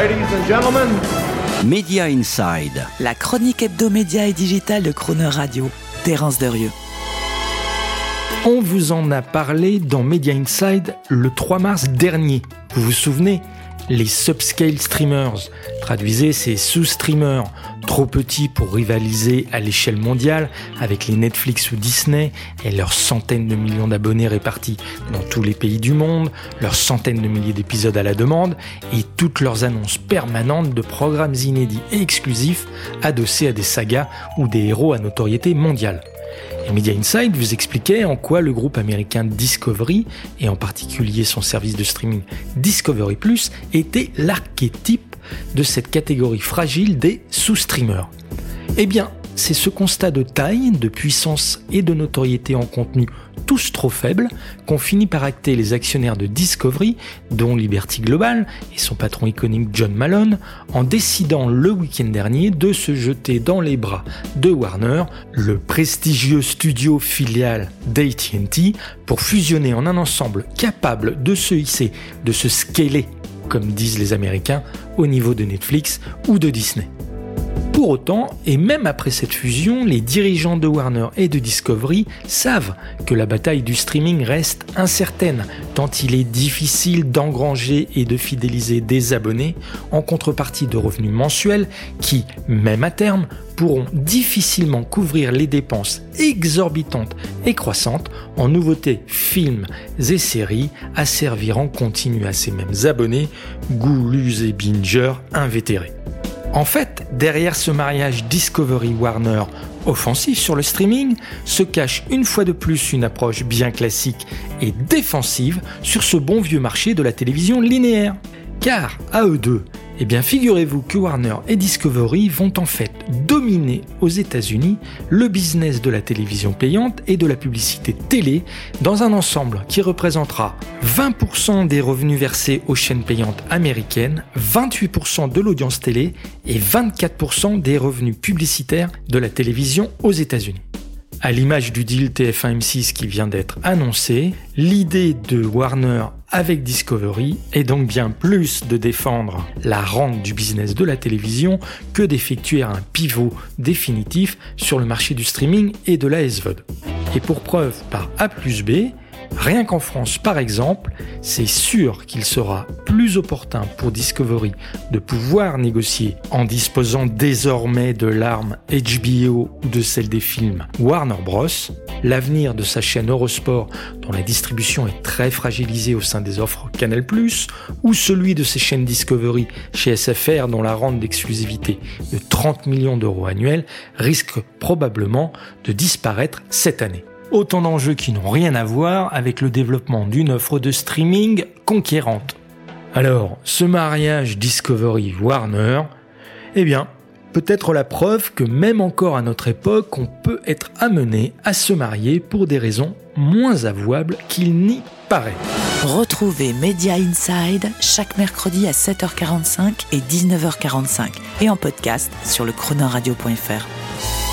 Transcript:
Ladies and gentlemen, Media Inside. La chronique hebdomédia et digitale de Croner Radio. Terence Derieux. On vous en a parlé dans Media Inside le 3 mars dernier. Vous vous souvenez? Les subscale streamers, traduisez ces sous-streamers, trop petits pour rivaliser à l'échelle mondiale avec les Netflix ou Disney et leurs centaines de millions d'abonnés répartis dans tous les pays du monde, leurs centaines de milliers d'épisodes à la demande et toutes leurs annonces permanentes de programmes inédits et exclusifs adossés à des sagas ou des héros à notoriété mondiale. Et Media Insight vous expliquait en quoi le groupe américain Discovery, et en particulier son service de streaming Discovery Plus, était l'archétype de cette catégorie fragile des sous-streamers. Eh bien, c'est ce constat de taille, de puissance et de notoriété en contenu tous trop faibles qu'ont fini par acter les actionnaires de Discovery, dont Liberty Global et son patron iconique John Malone, en décidant le week-end dernier de se jeter dans les bras de Warner, le prestigieux studio filial d'AT&T, pour fusionner en un ensemble capable de se hisser, de se scaler, comme disent les Américains, au niveau de Netflix ou de Disney. Pour autant, et même après cette fusion, les dirigeants de Warner et de Discovery savent que la bataille du streaming reste incertaine, tant il est difficile d'engranger et de fidéliser des abonnés en contrepartie de revenus mensuels qui, même à terme, pourront difficilement couvrir les dépenses exorbitantes et croissantes en nouveautés, films et séries à servir en continu à ces mêmes abonnés, goulus et bingers invétérés. En fait, derrière ce mariage Discovery-Warner offensif sur le streaming, se cache une fois de plus une approche bien classique et défensive sur ce bon vieux marché de la télévision linéaire. Car, à eux deux, eh bien, figurez-vous que Warner et Discovery vont en fait dominer aux États-Unis le business de la télévision payante et de la publicité télé dans un ensemble qui représentera 20% des revenus versés aux chaînes payantes américaines, 28% de l'audience télé et 24% des revenus publicitaires de la télévision aux États-Unis. À l'image du deal TF1-M6 qui vient d'être annoncé, l'idée de Warner avec Discovery est donc bien plus de défendre la rente du business de la télévision que d'effectuer un pivot définitif sur le marché du streaming et de la SVOD. Et pour preuve par A plus B, Rien qu'en France, par exemple, c'est sûr qu'il sera plus opportun pour Discovery de pouvoir négocier en disposant désormais de l'arme HBO ou de celle des films Warner Bros. L'avenir de sa chaîne Eurosport, dont la distribution est très fragilisée au sein des offres Canal+, ou celui de ses chaînes Discovery chez SFR, dont la rente d'exclusivité de 30 millions d'euros annuels risque probablement de disparaître cette année. Autant d'enjeux qui n'ont rien à voir avec le développement d'une offre de streaming conquérante. Alors, ce mariage Discovery-Warner, eh bien, peut-être la preuve que même encore à notre époque, on peut être amené à se marier pour des raisons moins avouables qu'il n'y paraît. Retrouvez Media Inside chaque mercredi à 7h45 et 19h45 et en podcast sur le chronoradio.fr.